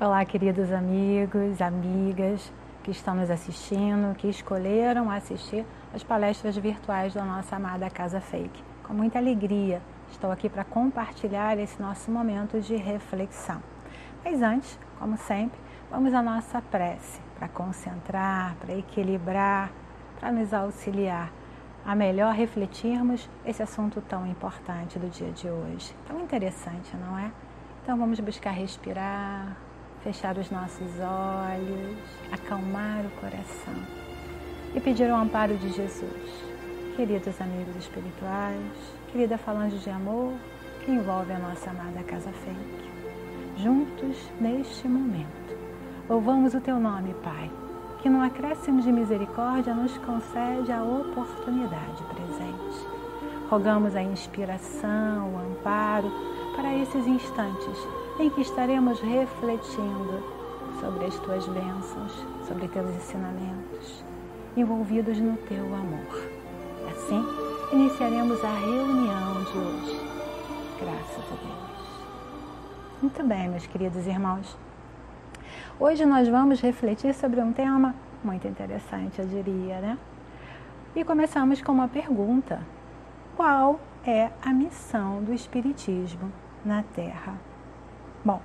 Olá, queridos amigos, amigas que estão nos assistindo, que escolheram assistir as palestras virtuais da nossa amada Casa Fake. Com muita alegria, estou aqui para compartilhar esse nosso momento de reflexão. Mas antes, como sempre, vamos à nossa prece para concentrar, para equilibrar, para nos auxiliar a melhor refletirmos esse assunto tão importante do dia de hoje. Tão interessante, não é? Então vamos buscar respirar, fechar os nossos olhos, acalmar o coração e pedir o amparo de Jesus. Queridos amigos espirituais, querida falange de amor que envolve a nossa amada Casa Fake, juntos neste momento, louvamos o Teu nome, Pai, que no acréscimo de misericórdia nos concede a oportunidade presente. Rogamos a inspiração, o amparo para esses instantes em que estaremos refletindo sobre as tuas bênçãos, sobre teus ensinamentos, envolvidos no teu amor. Assim, iniciaremos a reunião de hoje. Graças a Deus. Muito bem, meus queridos irmãos. Hoje nós vamos refletir sobre um tema muito interessante, eu diria, né? E começamos com uma pergunta: Qual é a missão do Espiritismo na Terra? Bom,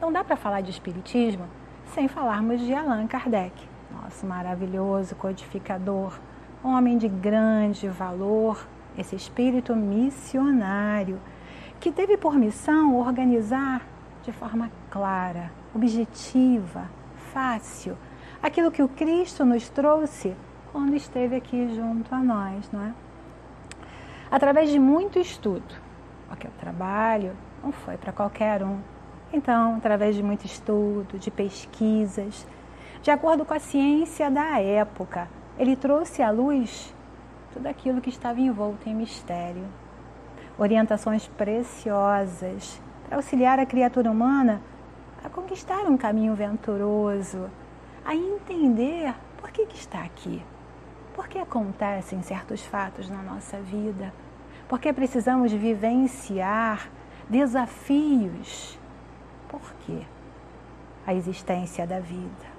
não dá para falar de Espiritismo sem falarmos de Allan Kardec, nosso maravilhoso codificador, homem de grande valor, esse espírito missionário, que teve por missão organizar de forma clara, objetiva, fácil, aquilo que o Cristo nos trouxe quando esteve aqui junto a nós, não é? Através de muito estudo, porque o trabalho não foi para qualquer um, então, através de muito estudo, de pesquisas, de acordo com a ciência da época, ele trouxe à luz tudo aquilo que estava envolto em mistério. Orientações preciosas para auxiliar a criatura humana a conquistar um caminho venturoso, a entender por que, que está aqui, por que acontecem certos fatos na nossa vida, por que precisamos vivenciar desafios por quê? A existência da vida.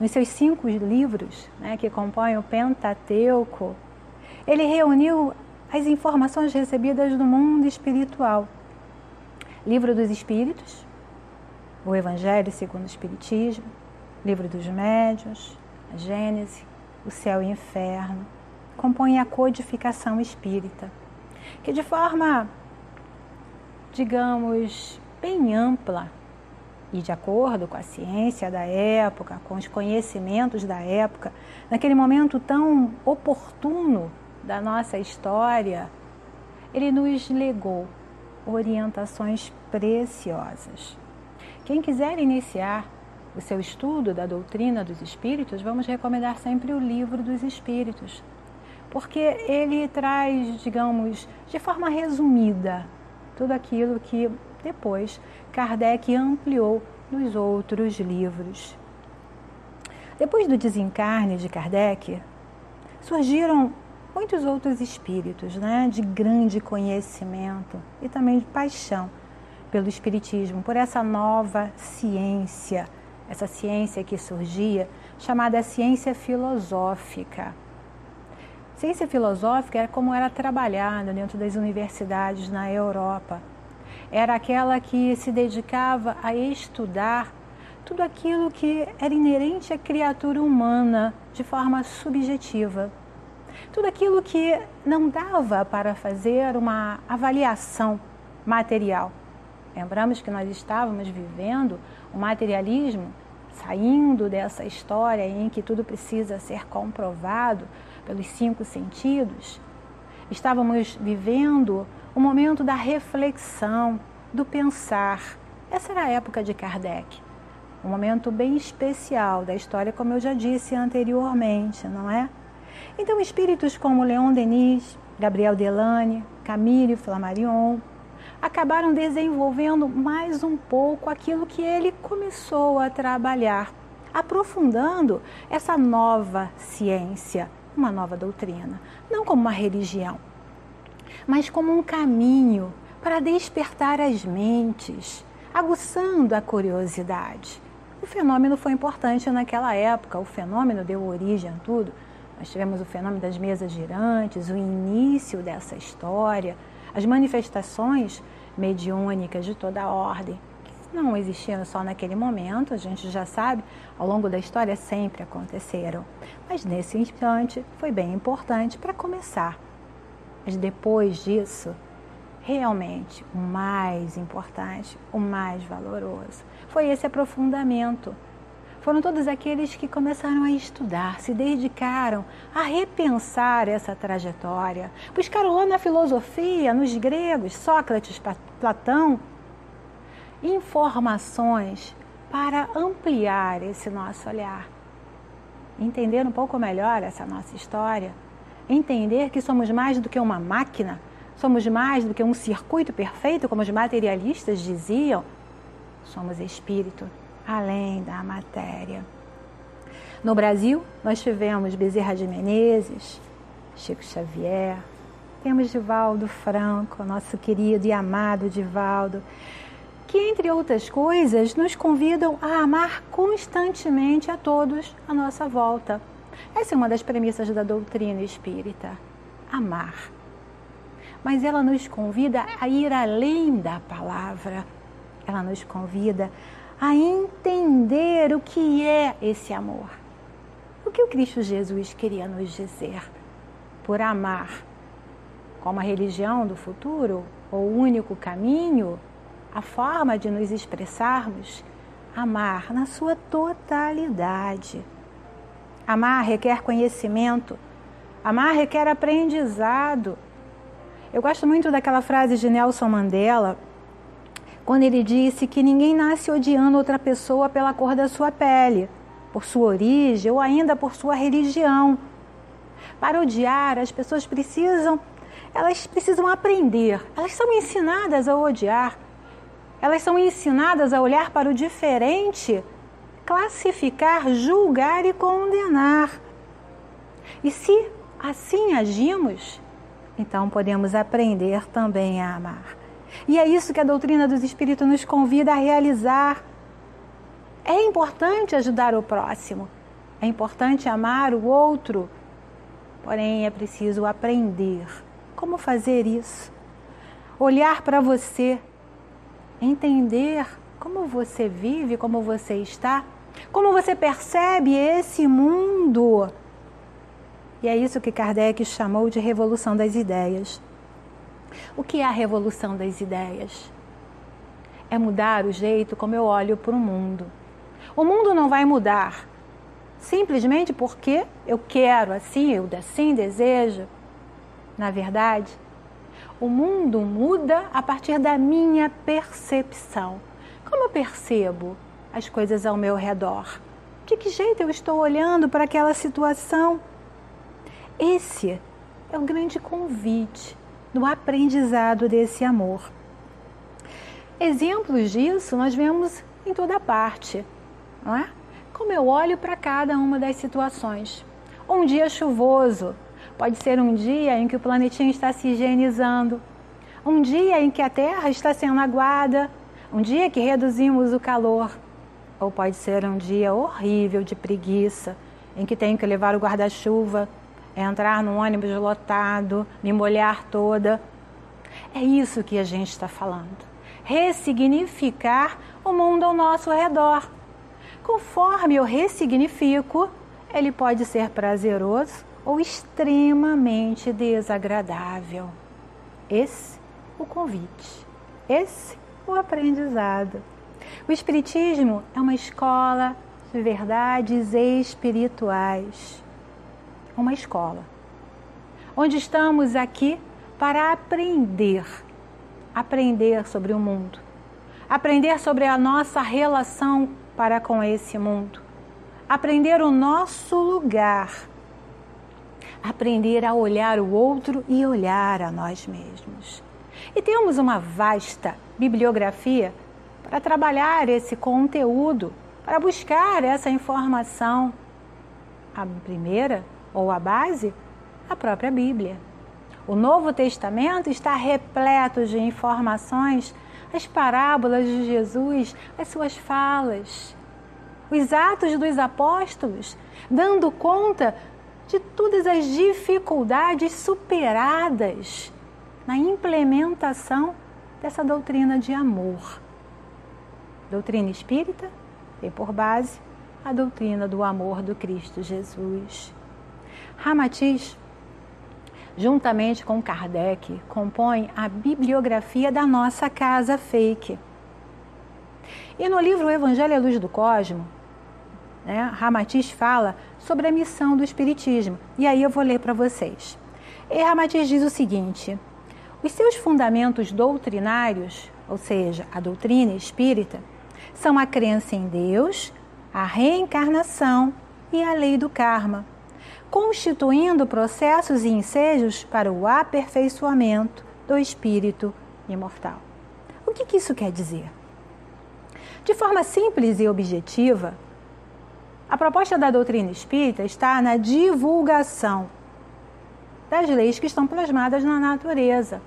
Nos seus cinco livros, né, que compõem o Pentateuco, ele reuniu as informações recebidas do mundo espiritual. Livro dos Espíritos, o Evangelho segundo o Espiritismo, Livro dos Médiuns, a Gênese, o Céu e o Inferno, compõem a codificação espírita, que de forma, digamos, bem ampla e de acordo com a ciência da época, com os conhecimentos da época, naquele momento tão oportuno da nossa história, ele nos legou orientações preciosas. Quem quiser iniciar o seu estudo da doutrina dos espíritos, vamos recomendar sempre o livro dos espíritos, porque ele traz, digamos, de forma resumida, tudo aquilo que depois, Kardec ampliou nos outros livros. Depois do desencarne de Kardec, surgiram muitos outros espíritos né, de grande conhecimento e também de paixão pelo Espiritismo, por essa nova ciência, essa ciência que surgia, chamada ciência filosófica. Ciência filosófica era como era trabalhada dentro das universidades na Europa era aquela que se dedicava a estudar tudo aquilo que era inerente à criatura humana de forma subjetiva. Tudo aquilo que não dava para fazer uma avaliação material. Lembramos que nós estávamos vivendo o materialismo, saindo dessa história em que tudo precisa ser comprovado pelos cinco sentidos. Estávamos vivendo o momento da reflexão, do pensar. Essa era a época de Kardec, um momento bem especial da história, como eu já disse anteriormente, não é? Então, espíritos como Leon Denis, Gabriel Delane, Camille Flammarion acabaram desenvolvendo mais um pouco aquilo que ele começou a trabalhar, aprofundando essa nova ciência, uma nova doutrina, não como uma religião, mas como um caminho para despertar as mentes, aguçando a curiosidade. O fenômeno foi importante naquela época, o fenômeno deu origem a tudo. Nós tivemos o fenômeno das mesas girantes, o início dessa história, as manifestações mediúnicas de toda a ordem, que não existiam só naquele momento, a gente já sabe, ao longo da história sempre aconteceram. Mas nesse instante foi bem importante para começar. Mas depois disso, realmente o mais importante, o mais valoroso, foi esse aprofundamento. Foram todos aqueles que começaram a estudar, se dedicaram a repensar essa trajetória. Buscaram lá na filosofia, nos gregos, Sócrates, Platão, informações para ampliar esse nosso olhar. Entender um pouco melhor essa nossa história. Entender que somos mais do que uma máquina, somos mais do que um circuito perfeito, como os materialistas diziam somos espírito além da matéria. No Brasil, nós tivemos Bezerra de Menezes, Chico Xavier, temos Divaldo Franco, nosso querido e amado Divaldo, que, entre outras coisas, nos convidam a amar constantemente a todos à nossa volta. Essa é uma das premissas da doutrina espírita: amar. Mas ela nos convida a ir além da palavra ela nos convida a entender o que é esse amor. O que o Cristo Jesus queria nos dizer por amar como a religião do futuro, o único caminho, a forma de nos expressarmos, amar na sua totalidade. Amar requer conhecimento, amar requer aprendizado. Eu gosto muito daquela frase de Nelson Mandela, quando ele disse que ninguém nasce odiando outra pessoa pela cor da sua pele, por sua origem ou ainda por sua religião. Para odiar, as pessoas precisam, elas precisam aprender. Elas são ensinadas a odiar. Elas são ensinadas a olhar para o diferente, classificar, julgar e condenar. E se assim agimos, então podemos aprender também a amar. E é isso que a doutrina dos Espíritos nos convida a realizar. É importante ajudar o próximo, é importante amar o outro, porém é preciso aprender como fazer isso. Olhar para você, entender como você vive, como você está, como você percebe esse mundo. E é isso que Kardec chamou de revolução das ideias. O que é a revolução das ideias? É mudar o jeito como eu olho para o mundo. O mundo não vai mudar simplesmente porque eu quero assim, eu assim desejo. Na verdade, o mundo muda a partir da minha percepção. Como eu percebo as coisas ao meu redor? De que jeito eu estou olhando para aquela situação? Esse é o grande convite no aprendizado desse amor. Exemplos disso nós vemos em toda parte, não é? Como eu olho para cada uma das situações. Um dia chuvoso pode ser um dia em que o planetinho está se higienizando, um dia em que a Terra está sendo aguada, um dia que reduzimos o calor, ou pode ser um dia horrível de preguiça, em que tenho que levar o guarda-chuva entrar no ônibus lotado, me molhar toda. É isso que a gente está falando. Ressignificar o mundo ao nosso redor. Conforme eu ressignifico, ele pode ser prazeroso ou extremamente desagradável. Esse o convite. Esse o aprendizado. O Espiritismo é uma escola de verdades espirituais. Uma escola, onde estamos aqui para aprender, aprender sobre o mundo, aprender sobre a nossa relação para com esse mundo, aprender o nosso lugar, aprender a olhar o outro e olhar a nós mesmos. E temos uma vasta bibliografia para trabalhar esse conteúdo, para buscar essa informação. A primeira ou a base? A própria Bíblia. O Novo Testamento está repleto de informações as parábolas de Jesus, as suas falas, os atos dos apóstolos, dando conta de todas as dificuldades superadas na implementação dessa doutrina de amor. Doutrina espírita tem por base a doutrina do amor do Cristo Jesus. Ramatiz, juntamente com Kardec, compõe a bibliografia da nossa casa fake. E no livro O Evangelho à Luz do Cosmo, né, Ramatiz fala sobre a missão do Espiritismo. E aí eu vou ler para vocês. E Ramatiz diz o seguinte: os seus fundamentos doutrinários, ou seja, a doutrina espírita, são a crença em Deus, a reencarnação e a lei do karma, constituindo processos e ensejos para o aperfeiçoamento do espírito imortal. O que, que isso quer dizer? De forma simples e objetiva, a proposta da doutrina espírita está na divulgação das leis que estão plasmadas na natureza.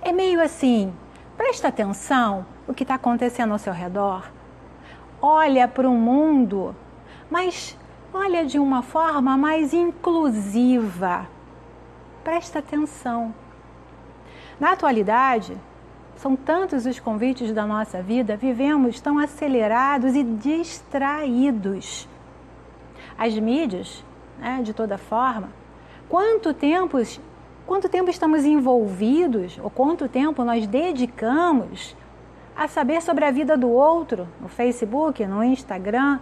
É meio assim, presta atenção o que está acontecendo ao seu redor. Olha para o mundo, mas olha de uma forma mais inclusiva. Presta atenção. Na atualidade, são tantos os convites da nossa vida, vivemos tão acelerados e distraídos as mídias, né, de toda forma, quanto quanto tempo estamos envolvidos, ou quanto tempo nós dedicamos a saber sobre a vida do outro, no Facebook, no Instagram,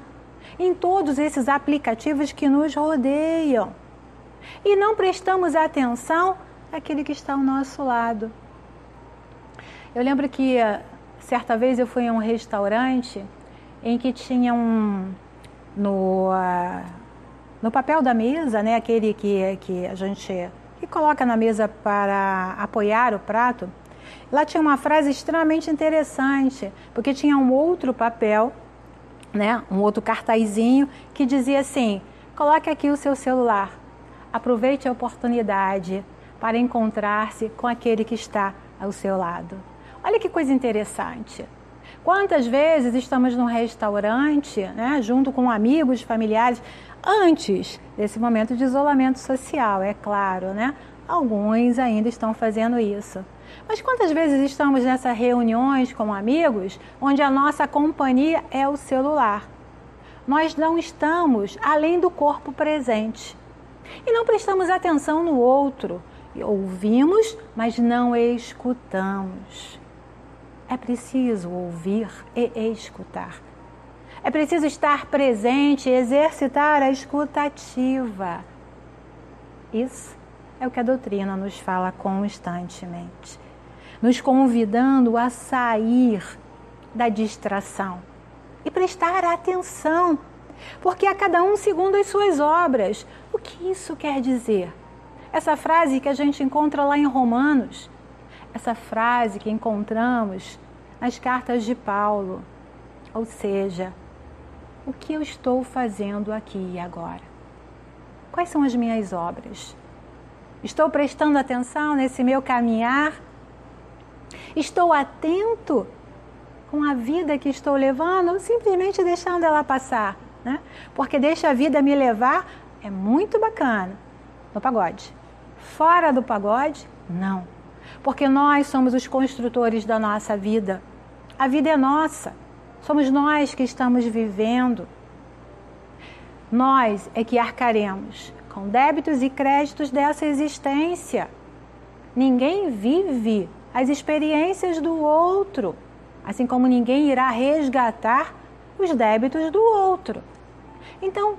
em todos esses aplicativos que nos rodeiam. E não prestamos atenção àquele que está ao nosso lado. Eu lembro que certa vez eu fui a um restaurante em que tinha um, no, uh, no papel da mesa, né, aquele que, que a gente que coloca na mesa para apoiar o prato, lá tinha uma frase extremamente interessante, porque tinha um outro papel, né, um outro cartazinho que dizia assim: coloque aqui o seu celular, aproveite a oportunidade para encontrar-se com aquele que está ao seu lado. Olha que coisa interessante. Quantas vezes estamos num restaurante, né, junto com amigos, familiares, antes desse momento de isolamento social, é claro, né? Alguns ainda estão fazendo isso. Mas quantas vezes estamos nessas reuniões com amigos onde a nossa companhia é o celular? Nós não estamos além do corpo presente. E não prestamos atenção no outro. Ouvimos, mas não escutamos. É preciso ouvir e escutar. É preciso estar presente exercitar a escutativa. Isso é o que a doutrina nos fala constantemente, nos convidando a sair da distração e prestar atenção, porque a cada um segundo as suas obras. O que isso quer dizer? Essa frase que a gente encontra lá em Romanos, essa frase que encontramos nas cartas de Paulo. Ou seja, o que eu estou fazendo aqui e agora? Quais são as minhas obras? Estou prestando atenção nesse meu caminhar? Estou atento com a vida que estou levando simplesmente deixando ela passar? Né? Porque deixa a vida me levar é muito bacana no pagode. Fora do pagode, não. Porque nós somos os construtores da nossa vida. A vida é nossa. Somos nós que estamos vivendo. Nós é que arcaremos com débitos e créditos dessa existência. Ninguém vive as experiências do outro, assim como ninguém irá resgatar os débitos do outro. Então,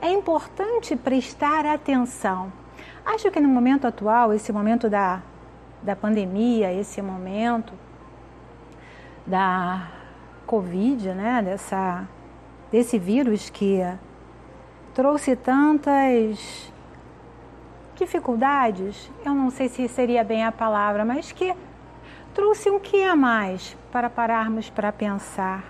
é importante prestar atenção. Acho que no momento atual, esse momento da, da pandemia, esse momento da Covid, né, dessa, desse vírus que trouxe tantas dificuldades, eu não sei se seria bem a palavra, mas que trouxe um que a mais para pararmos para pensar.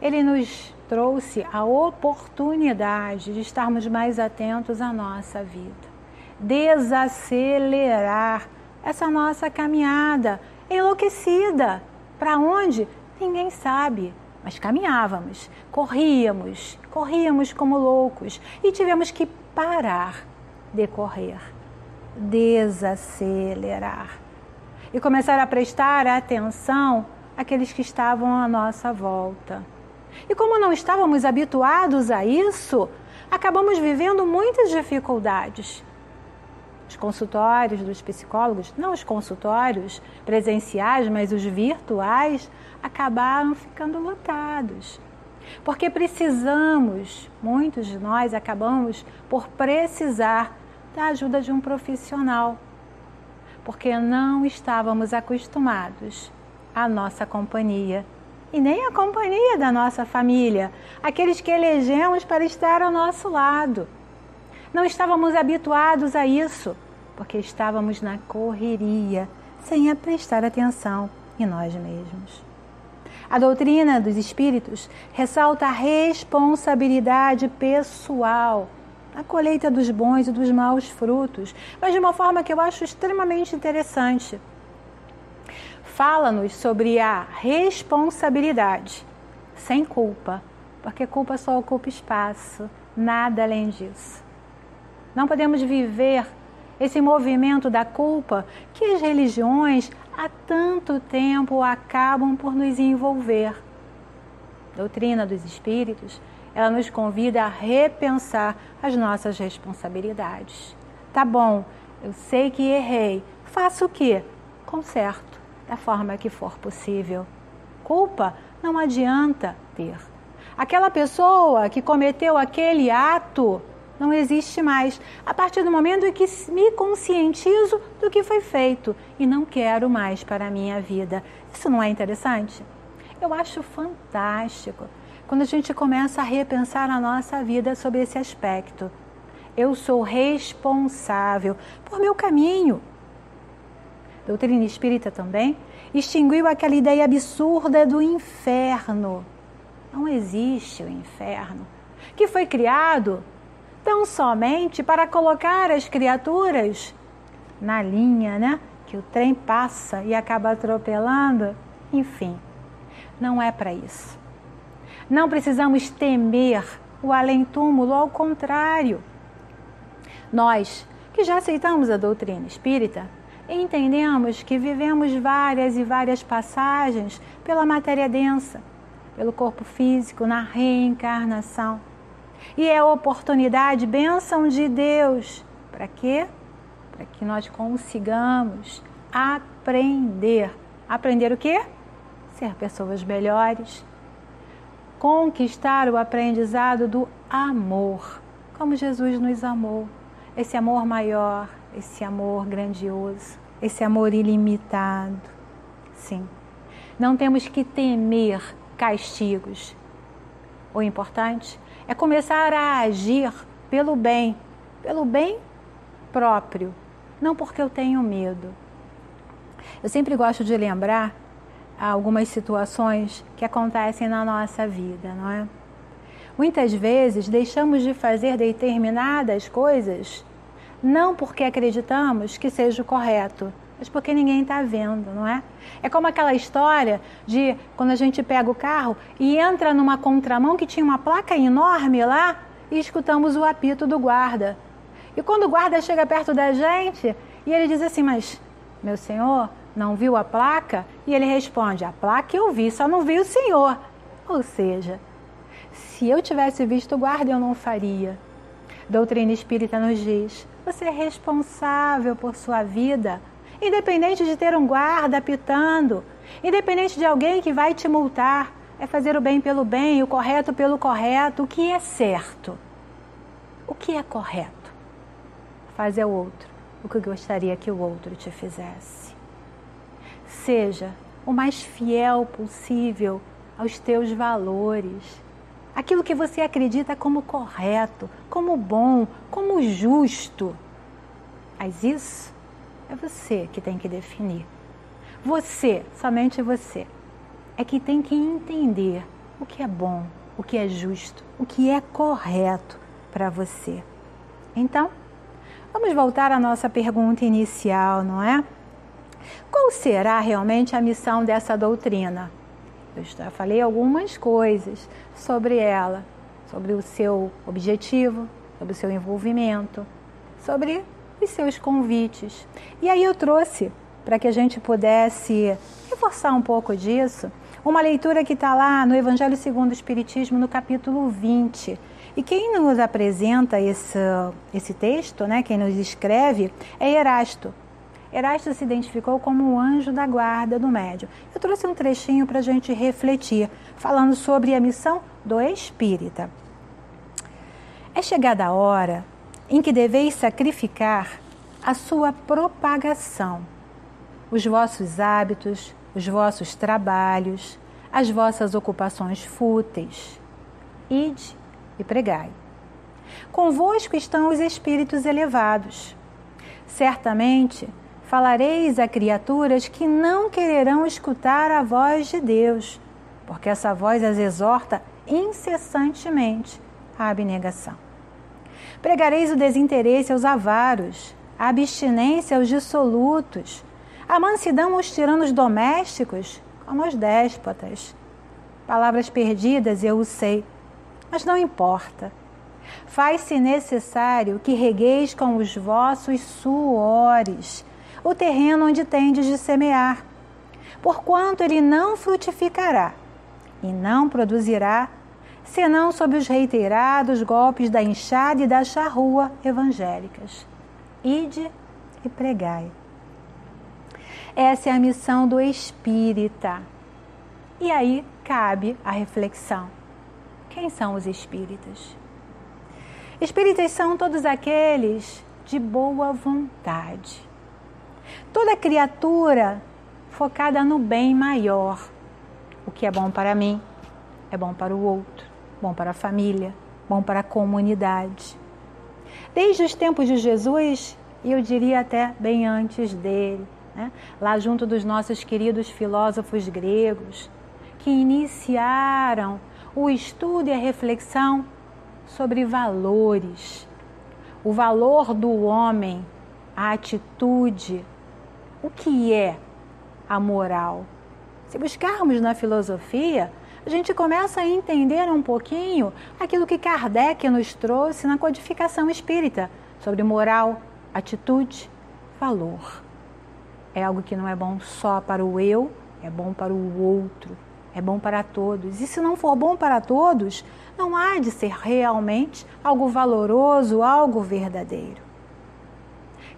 Ele nos trouxe a oportunidade de estarmos mais atentos à nossa vida, desacelerar essa nossa caminhada enlouquecida Para onde? Ninguém sabe. Mas caminhávamos, corríamos, corríamos como loucos e tivemos que parar de correr, desacelerar e começar a prestar atenção àqueles que estavam à nossa volta. E como não estávamos habituados a isso, acabamos vivendo muitas dificuldades. Os consultórios dos psicólogos, não os consultórios presenciais, mas os virtuais, acabaram ficando lotados. Porque precisamos, muitos de nós acabamos por precisar da ajuda de um profissional. Porque não estávamos acostumados à nossa companhia e nem a companhia da nossa família, aqueles que elegemos para estar ao nosso lado. Não estávamos habituados a isso, porque estávamos na correria, sem prestar atenção em nós mesmos. A doutrina dos espíritos ressalta a responsabilidade pessoal na colheita dos bons e dos maus frutos, mas de uma forma que eu acho extremamente interessante fala-nos sobre a responsabilidade, sem culpa, porque culpa só ocupa espaço, nada além disso. Não podemos viver esse movimento da culpa que as religiões há tanto tempo acabam por nos envolver. A doutrina dos espíritos, ela nos convida a repensar as nossas responsabilidades. Tá bom, eu sei que errei. Faço o quê? Conserto da forma que for possível. Culpa não adianta ter. Aquela pessoa que cometeu aquele ato não existe mais. A partir do momento em que me conscientizo do que foi feito e não quero mais para a minha vida. Isso não é interessante? Eu acho fantástico quando a gente começa a repensar a nossa vida sobre esse aspecto. Eu sou responsável por meu caminho, doutrina espírita também, extinguiu aquela ideia absurda do inferno. Não existe o inferno, que foi criado tão somente para colocar as criaturas na linha, né? Que o trem passa e acaba atropelando. Enfim, não é para isso. Não precisamos temer o além-túmulo, ao contrário. Nós, que já aceitamos a doutrina espírita, entendemos que vivemos várias e várias passagens pela matéria densa, pelo corpo físico, na reencarnação. E é oportunidade, bênção de Deus. Para quê? Para que nós consigamos aprender. Aprender o quê? Ser pessoas melhores. Conquistar o aprendizado do amor, como Jesus nos amou. Esse amor maior, esse amor grandioso, esse amor ilimitado. Sim. Não temos que temer castigos. O importante é começar a agir pelo bem, pelo bem próprio, não porque eu tenho medo. Eu sempre gosto de lembrar algumas situações que acontecem na nossa vida, não é? Muitas vezes deixamos de fazer determinadas coisas não porque acreditamos que seja o correto, mas porque ninguém está vendo, não é? É como aquela história de quando a gente pega o carro e entra numa contramão que tinha uma placa enorme lá e escutamos o apito do guarda. E quando o guarda chega perto da gente e ele diz assim: Mas, meu senhor, não viu a placa? E ele responde: A placa eu vi, só não vi o senhor. Ou seja, se eu tivesse visto o guarda, eu não faria. Doutrina espírita nos diz: você é responsável por sua vida, independente de ter um guarda apitando, independente de alguém que vai te multar. É fazer o bem pelo bem, o correto pelo correto, o que é certo. O que é correto? Fazer ao outro o que gostaria que o outro te fizesse. Seja o mais fiel possível aos teus valores aquilo que você acredita como correto, como bom, como justo. Mas isso é você que tem que definir. Você, somente você, é que tem que entender o que é bom, o que é justo, o que é correto para você. Então, vamos voltar à nossa pergunta inicial, não é? Qual será realmente a missão dessa doutrina? Eu já falei algumas coisas sobre ela, sobre o seu objetivo, sobre o seu envolvimento, sobre os seus convites. E aí eu trouxe, para que a gente pudesse reforçar um pouco disso, uma leitura que está lá no Evangelho segundo o Espiritismo, no capítulo 20. E quem nos apresenta esse, esse texto, né, quem nos escreve, é Erasto. Erasto se identificou como o anjo da guarda do médium. Eu trouxe um trechinho para a gente refletir, falando sobre a missão do espírita. É chegada a hora em que deveis sacrificar a sua propagação, os vossos hábitos, os vossos trabalhos, as vossas ocupações fúteis. Ide e pregai. Convosco estão os espíritos elevados. Certamente falareis a criaturas que não quererão escutar a voz de Deus, porque essa voz as exorta incessantemente à abnegação. Pregareis o desinteresse aos avaros, a abstinência aos dissolutos, a mansidão aos tiranos domésticos, como aos déspotas. Palavras perdidas, eu o sei, mas não importa. Faz-se necessário que regueis com os vossos suores o terreno onde tendes de semear, porquanto ele não frutificará e não produzirá, senão sob os reiterados golpes da enxada e da charrua evangélicas. Ide e pregai. Essa é a missão do espírita. E aí cabe a reflexão: quem são os espíritas? Espíritas são todos aqueles de boa vontade toda criatura focada no bem maior. O que é bom para mim é bom para o outro, bom para a família, bom para a comunidade. Desde os tempos de Jesus, e eu diria até bem antes dele, né? lá junto dos nossos queridos filósofos gregos, que iniciaram o estudo e a reflexão sobre valores, o valor do homem, a atitude, o que é a moral. Se buscarmos na filosofia, a gente começa a entender um pouquinho aquilo que Kardec nos trouxe na codificação espírita sobre moral, atitude, valor. É algo que não é bom só para o eu, é bom para o outro, é bom para todos. E se não for bom para todos, não há de ser realmente algo valoroso, algo verdadeiro.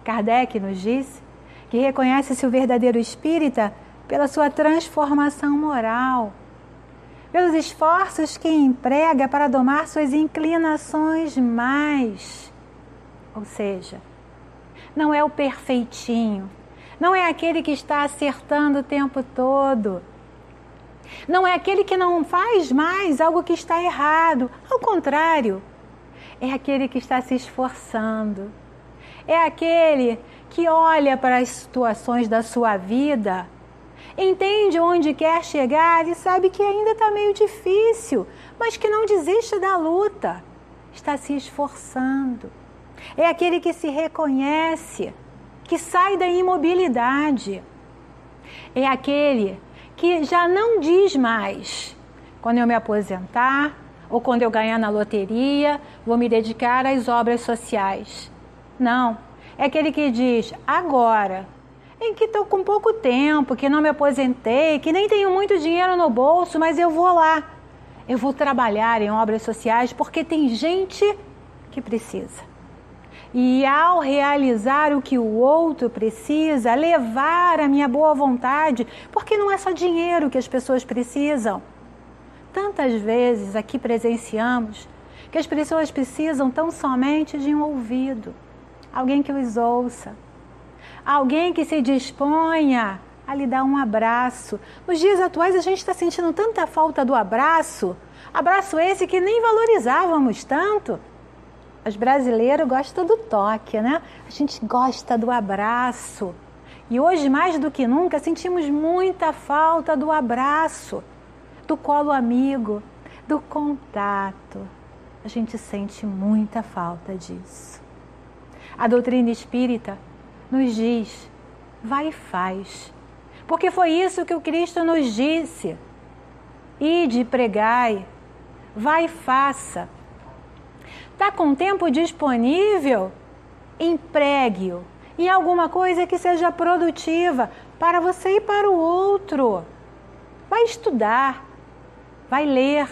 Kardec nos disse que reconhece-se o verdadeiro espírita pela sua transformação moral, pelos esforços que emprega para domar suas inclinações mais. Ou seja, não é o perfeitinho, não é aquele que está acertando o tempo todo. Não é aquele que não faz mais algo que está errado. Ao contrário, é aquele que está se esforçando. É aquele que olha para as situações da sua vida, entende onde quer chegar e sabe que ainda está meio difícil, mas que não desiste da luta, está se esforçando. É aquele que se reconhece, que sai da imobilidade. É aquele que já não diz mais: quando eu me aposentar ou quando eu ganhar na loteria, vou me dedicar às obras sociais. Não é aquele que diz agora, em que estou com pouco tempo, que não me aposentei, que nem tenho muito dinheiro no bolso, mas eu vou lá. Eu vou trabalhar em obras sociais porque tem gente que precisa. E ao realizar o que o outro precisa, levar a minha boa vontade, porque não é só dinheiro que as pessoas precisam. Tantas vezes aqui presenciamos que as pessoas precisam tão somente de um ouvido alguém que os ouça, alguém que se disponha a lhe dar um abraço. Nos dias atuais a gente está sentindo tanta falta do abraço, abraço esse que nem valorizávamos tanto. Os brasileiros gostam do toque, né? A gente gosta do abraço. E hoje, mais do que nunca, sentimos muita falta do abraço, do colo amigo, do contato. A gente sente muita falta disso. A doutrina espírita nos diz: vai e faz. Porque foi isso que o Cristo nos disse. Ide e pregai, vai e faça. Está com tempo disponível? Empregue-o em alguma coisa que seja produtiva para você e para o outro. Vai estudar, vai ler,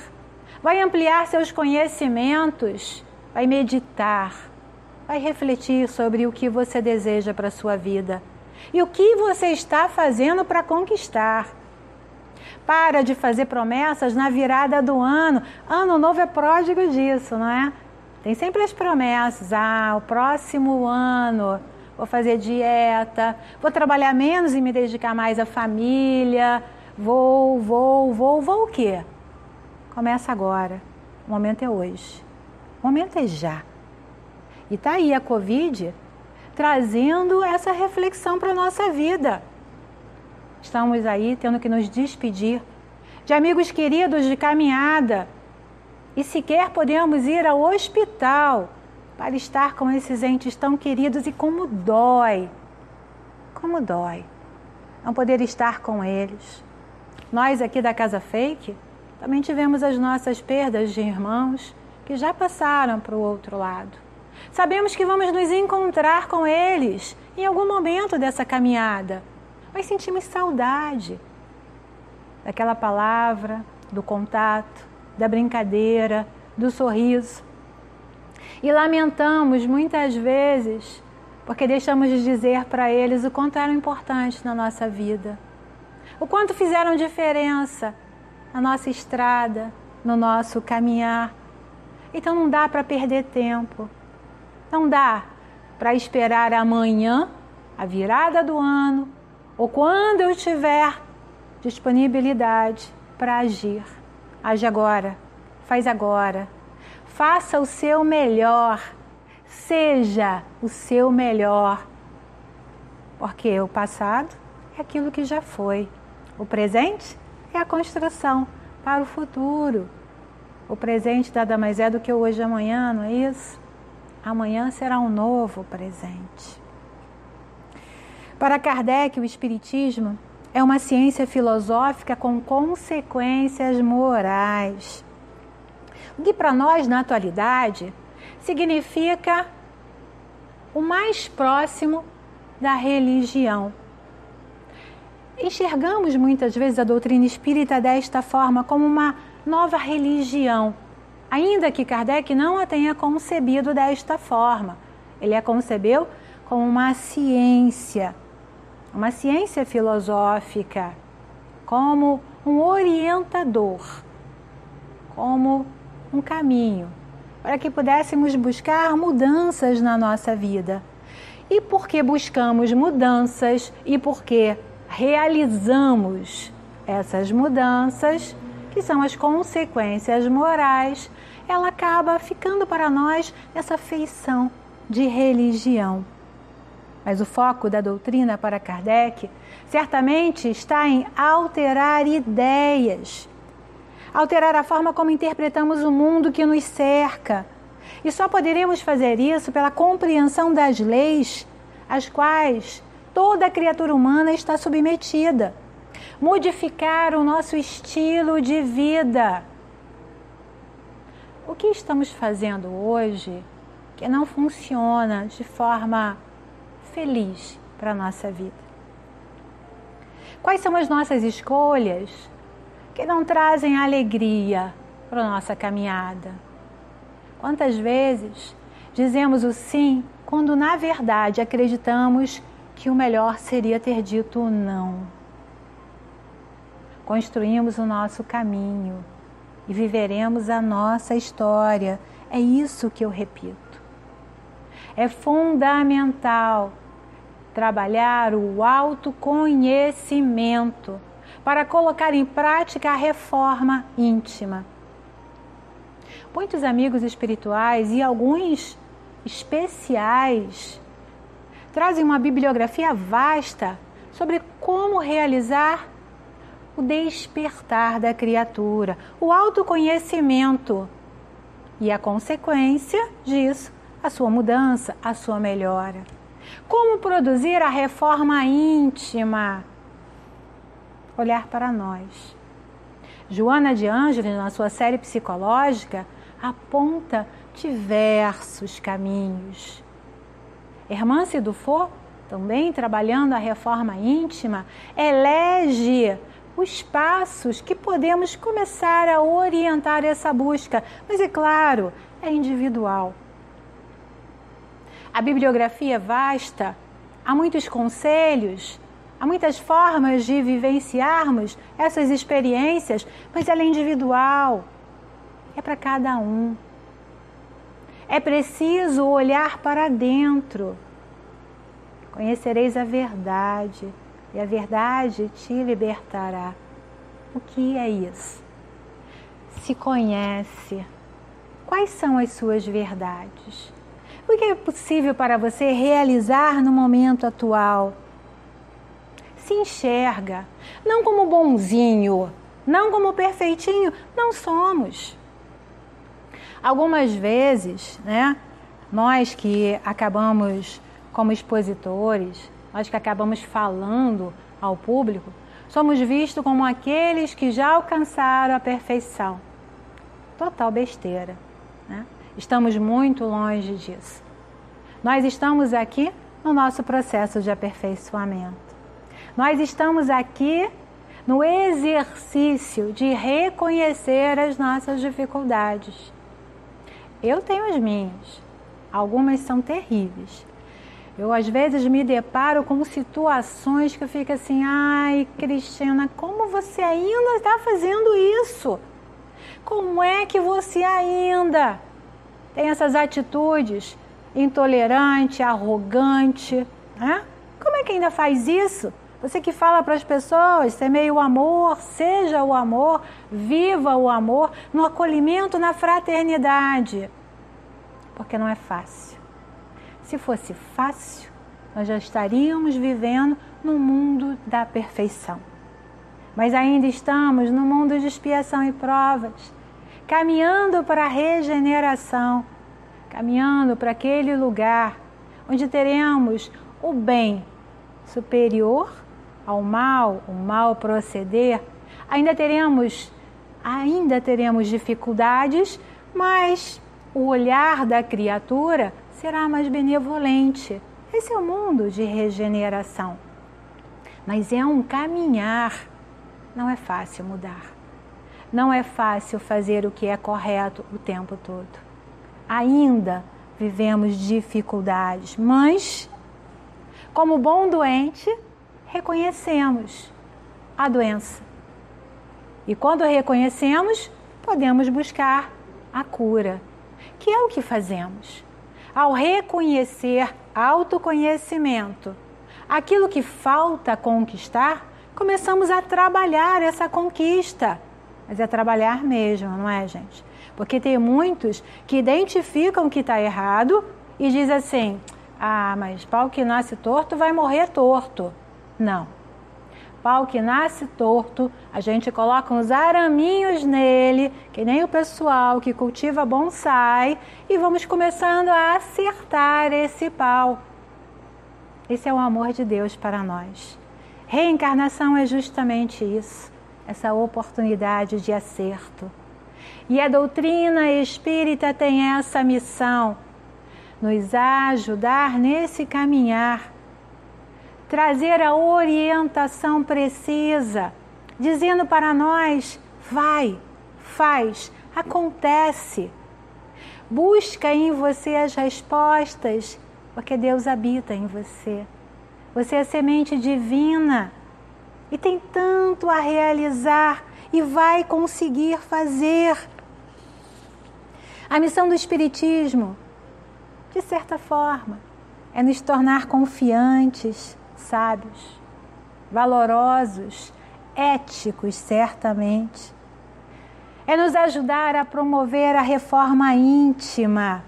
vai ampliar seus conhecimentos, vai meditar, vai refletir sobre o que você deseja para a sua vida e o que você está fazendo para conquistar. Para de fazer promessas na virada do ano. Ano novo é pródigo disso, não é? Tem sempre as promessas. Ah, o próximo ano vou fazer dieta, vou trabalhar menos e me dedicar mais à família. Vou, vou, vou, vou o quê? Começa agora. O momento é hoje. O momento é já. E tá aí a Covid trazendo essa reflexão para a nossa vida. Estamos aí tendo que nos despedir de amigos queridos de caminhada e sequer podemos ir ao hospital para estar com esses entes tão queridos e como dói. Como dói não poder estar com eles. Nós aqui da Casa Fake também tivemos as nossas perdas de irmãos que já passaram para o outro lado. Sabemos que vamos nos encontrar com eles em algum momento dessa caminhada, mas sentimos saudade daquela palavra, do contato, da brincadeira, do sorriso. E lamentamos muitas vezes porque deixamos de dizer para eles o quanto eram importantes na nossa vida, o quanto fizeram diferença na nossa estrada, no nosso caminhar. Então não dá para perder tempo. Não dá para esperar amanhã, a virada do ano, ou quando eu tiver disponibilidade para agir. Age agora, faz agora. Faça o seu melhor. Seja o seu melhor. Porque o passado é aquilo que já foi. O presente é a construção para o futuro. O presente nada mais é do que o hoje e amanhã, não é isso? Amanhã será um novo presente. Para Kardec, o Espiritismo é uma ciência filosófica com consequências morais. O que para nós, na atualidade, significa o mais próximo da religião. Enxergamos muitas vezes a doutrina espírita desta forma como uma nova religião ainda que Kardec não a tenha concebido desta forma. Ele a concebeu como uma ciência, uma ciência filosófica, como um orientador, como um caminho, para que pudéssemos buscar mudanças na nossa vida. E porque buscamos mudanças e porque realizamos essas mudanças, que são as consequências morais, ela acaba ficando para nós essa feição de religião. Mas o foco da doutrina para Kardec certamente está em alterar ideias, alterar a forma como interpretamos o mundo que nos cerca. E só poderemos fazer isso pela compreensão das leis às quais toda criatura humana está submetida modificar o nosso estilo de vida. O que estamos fazendo hoje que não funciona de forma feliz para a nossa vida? Quais são as nossas escolhas que não trazem alegria para a nossa caminhada? Quantas vezes dizemos o sim quando na verdade acreditamos que o melhor seria ter dito o não? Construímos o nosso caminho e viveremos a nossa história. É isso que eu repito. É fundamental trabalhar o autoconhecimento para colocar em prática a reforma íntima. Muitos amigos espirituais e alguns especiais trazem uma bibliografia vasta sobre como realizar o despertar da criatura, o autoconhecimento e a consequência disso, a sua mudança, a sua melhora. Como produzir a reforma íntima? Olhar para nós. Joana de Ângeles, na sua série psicológica, aponta diversos caminhos. Hermance Dufour, também trabalhando a reforma íntima, elege os passos que podemos começar a orientar essa busca, mas é claro, é individual. A bibliografia é vasta, há muitos conselhos, há muitas formas de vivenciarmos essas experiências, mas ela é individual, é para cada um. É preciso olhar para dentro. Conhecereis a verdade, e a verdade te libertará. O que é isso? Se conhece. Quais são as suas verdades? O que é possível para você realizar no momento atual? Se enxerga, não como bonzinho, não como perfeitinho, não somos. Algumas vezes, né, nós que acabamos como expositores, nós que acabamos falando ao público, somos vistos como aqueles que já alcançaram a perfeição. Total besteira. Né? Estamos muito longe disso. Nós estamos aqui no nosso processo de aperfeiçoamento. Nós estamos aqui no exercício de reconhecer as nossas dificuldades. Eu tenho as minhas, algumas são terríveis. Eu às vezes me deparo com situações que eu fico assim, ai, Cristina, como você ainda está fazendo isso? Como é que você ainda tem essas atitudes intolerante, arrogante, né? Como é que ainda faz isso? Você que fala para as pessoas, semeie o amor, seja o amor, viva o amor no acolhimento, na fraternidade. Porque não é fácil. Se fosse fácil, nós já estaríamos vivendo no mundo da perfeição. Mas ainda estamos no mundo de expiação e provas, caminhando para a regeneração, caminhando para aquele lugar onde teremos o bem superior ao mal, o mal proceder. Ainda teremos ainda teremos dificuldades, mas o olhar da criatura será mais benevolente. Esse é o mundo de regeneração. Mas é um caminhar. Não é fácil mudar. Não é fácil fazer o que é correto o tempo todo. Ainda vivemos dificuldades, mas, como bom doente, reconhecemos a doença. E quando reconhecemos, podemos buscar a cura, que é o que fazemos. Ao reconhecer autoconhecimento, aquilo que falta conquistar, começamos a trabalhar essa conquista. Mas é trabalhar mesmo, não é, gente? Porque tem muitos que identificam que está errado e diz assim: ah, mas pau que nasce torto vai morrer torto. Não pau que nasce torto, a gente coloca uns araminhos nele, que nem o pessoal que cultiva bonsai, e vamos começando a acertar esse pau. Esse é o amor de Deus para nós. Reencarnação é justamente isso, essa oportunidade de acerto. E a doutrina espírita tem essa missão, nos ajudar nesse caminhar trazer a orientação precisa, dizendo para nós: vai, faz, acontece. Busca em você as respostas, porque Deus habita em você. Você é semente divina e tem tanto a realizar e vai conseguir fazer. A missão do Espiritismo, de certa forma, é nos tornar confiantes, sábios, valorosos, éticos, certamente. É nos ajudar a promover a reforma íntima,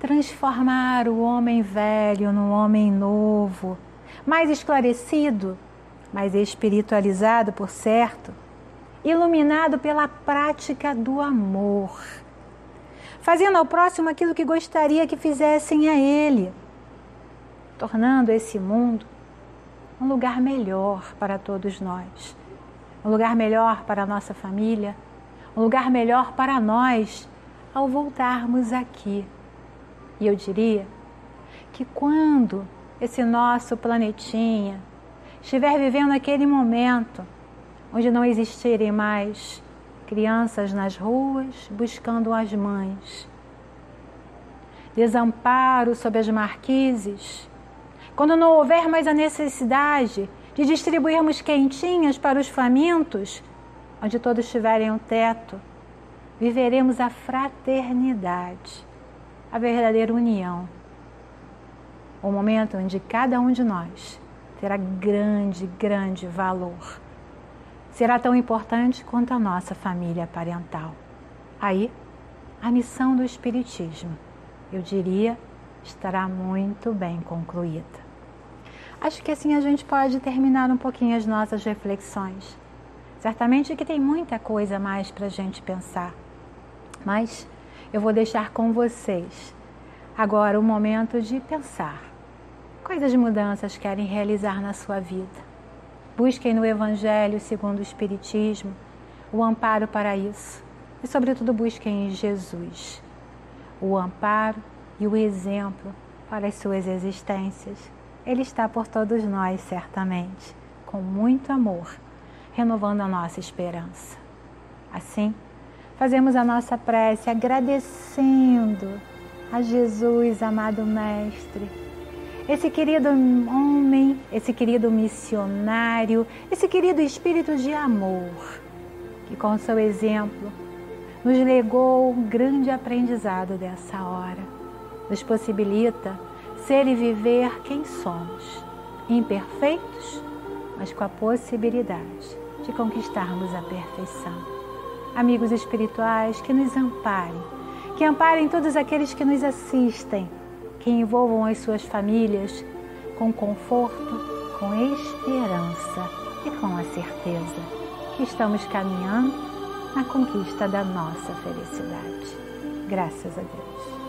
transformar o homem velho num homem novo, mais esclarecido, mais espiritualizado, por certo, iluminado pela prática do amor, fazendo ao próximo aquilo que gostaria que fizessem a ele tornando esse mundo um lugar melhor para todos nós, um lugar melhor para a nossa família, um lugar melhor para nós ao voltarmos aqui. E eu diria que quando esse nosso planetinha estiver vivendo aquele momento onde não existirem mais crianças nas ruas buscando as mães, desamparo sob as marquises, quando não houver mais a necessidade de distribuirmos quentinhas para os famintos, onde todos tiverem um teto, viveremos a fraternidade, a verdadeira união. O momento onde cada um de nós terá grande, grande valor. Será tão importante quanto a nossa família parental. Aí, a missão do Espiritismo, eu diria, estará muito bem concluída. Acho que assim a gente pode terminar um pouquinho as nossas reflexões. Certamente que tem muita coisa mais para a gente pensar, mas eu vou deixar com vocês agora o momento de pensar. Quais as mudanças querem realizar na sua vida? Busquem no Evangelho segundo o Espiritismo o amparo para isso e, sobretudo, busquem em Jesus o amparo e o exemplo para as suas existências ele está por todos nós, certamente, com muito amor, renovando a nossa esperança. Assim, fazemos a nossa prece agradecendo a Jesus, amado Mestre, esse querido homem, esse querido missionário, esse querido espírito de amor, que com seu exemplo nos legou um grande aprendizado dessa hora, nos possibilita ser e viver quem somos, imperfeitos, mas com a possibilidade de conquistarmos a perfeição. Amigos espirituais que nos amparem, que amparem todos aqueles que nos assistem, que envolvam as suas famílias com conforto, com esperança e com a certeza que estamos caminhando na conquista da nossa felicidade. Graças a Deus.